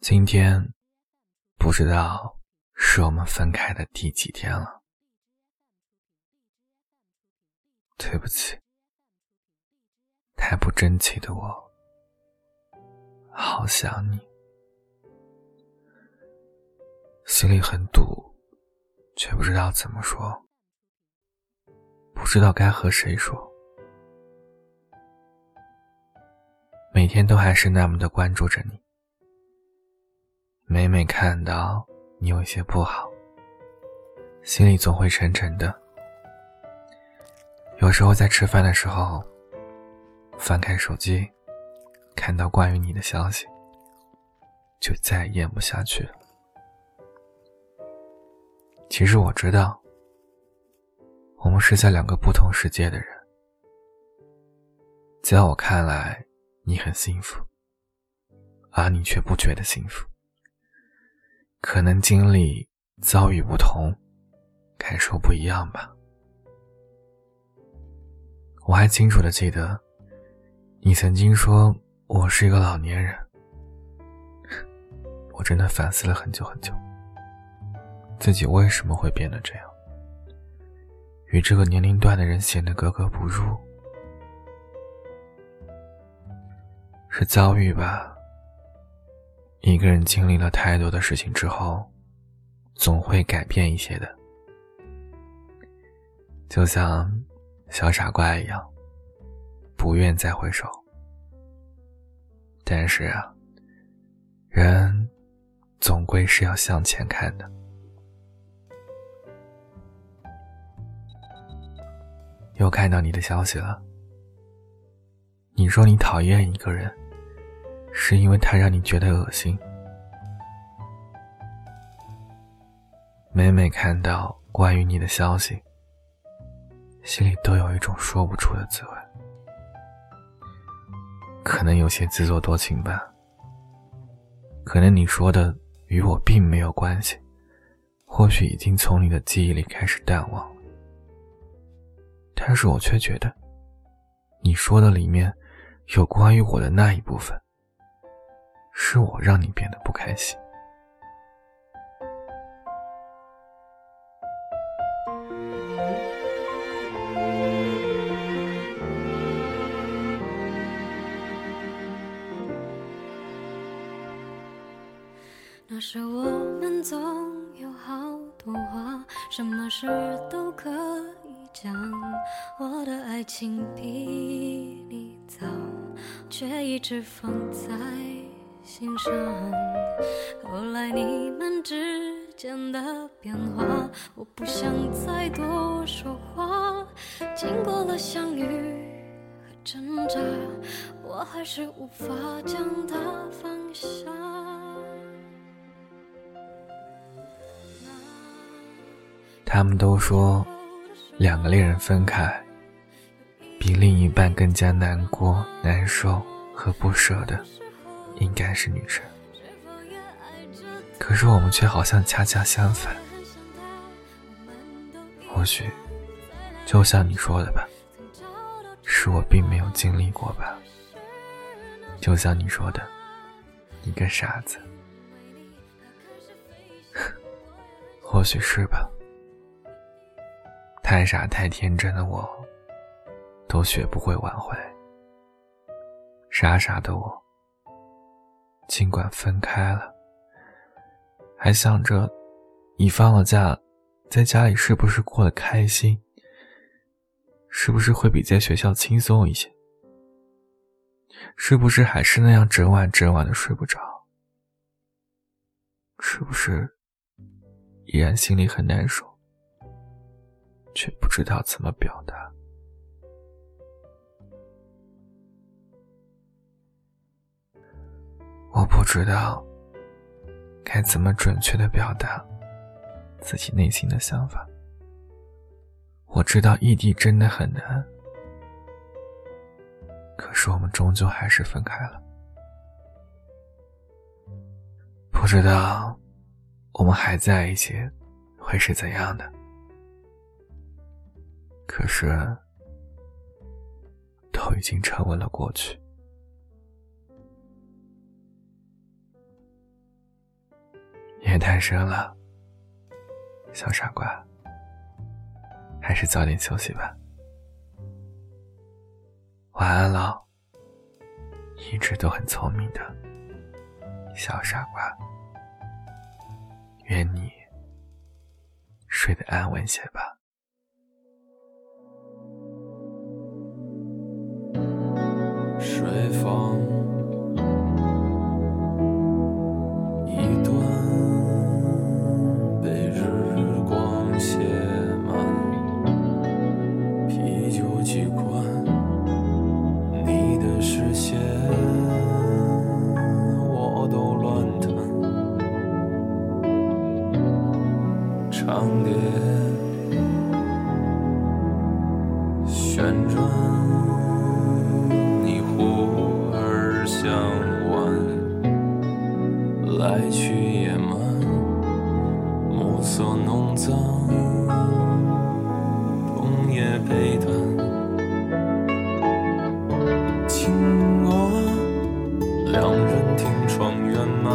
今天不知道是我们分开的第几天了，对不起，太不争气的我，好想你，心里很堵，却不知道怎么说，不知道该和谁说，每天都还是那么的关注着你。每每看到你有一些不好，心里总会沉沉的。有时候在吃饭的时候，翻开手机，看到关于你的消息，就再也咽不下去了。其实我知道，我们是在两个不同世界的人，在我看来，你很幸福，而你却不觉得幸福。可能经历遭遇不同，感受不一样吧。我还清楚的记得，你曾经说我是一个老年人。我真的反思了很久很久，自己为什么会变得这样，与这个年龄段的人显得格格不入，是遭遇吧。一个人经历了太多的事情之后，总会改变一些的，就像小傻瓜一样，不愿再回首。但是啊，人总归是要向前看的。又看到你的消息了，你说你讨厌一个人。是因为他让你觉得恶心。每每看到关于你的消息，心里都有一种说不出的滋味。可能有些自作多情吧。可能你说的与我并没有关系，或许已经从你的记忆里开始淡忘了。但是我却觉得，你说的里面有关于我的那一部分。是我让你变得不开心。那时我们总有好多话，什么事都可以讲。我的爱情比你早，却一直放在。心上。后来你们之间的变化，我不想再多说话。经过了相遇和挣扎，我还是无法将它放下。他们都说，两个恋人分开，比另一半更加难过、难受和不舍的。应该是女生，可是我们却好像恰恰相反。或许，就像你说的吧，是我并没有经历过吧。就像你说的，一个傻子。或许是吧。太傻太天真的我，都学不会挽回。傻傻的我。尽管分开了，还想着，你放了假，在家里是不是过得开心？是不是会比在学校轻松一些？是不是还是那样整晚整晚的睡不着？是不是依然心里很难受，却不知道怎么表达？不知道该怎么准确的表达自己内心的想法。我知道异地真的很难，可是我们终究还是分开了。不知道我们还在一起会是怎样的，可是都已经成为了过去。夜太深了，小傻瓜，还是早点休息吧。晚安了，一直都很聪明的小傻瓜。愿你睡得安稳些吧。长蝶旋转，你忽而向晚，来去也慢，暮色浓脏，冬夜悲叹。轻我两人听窗圆满，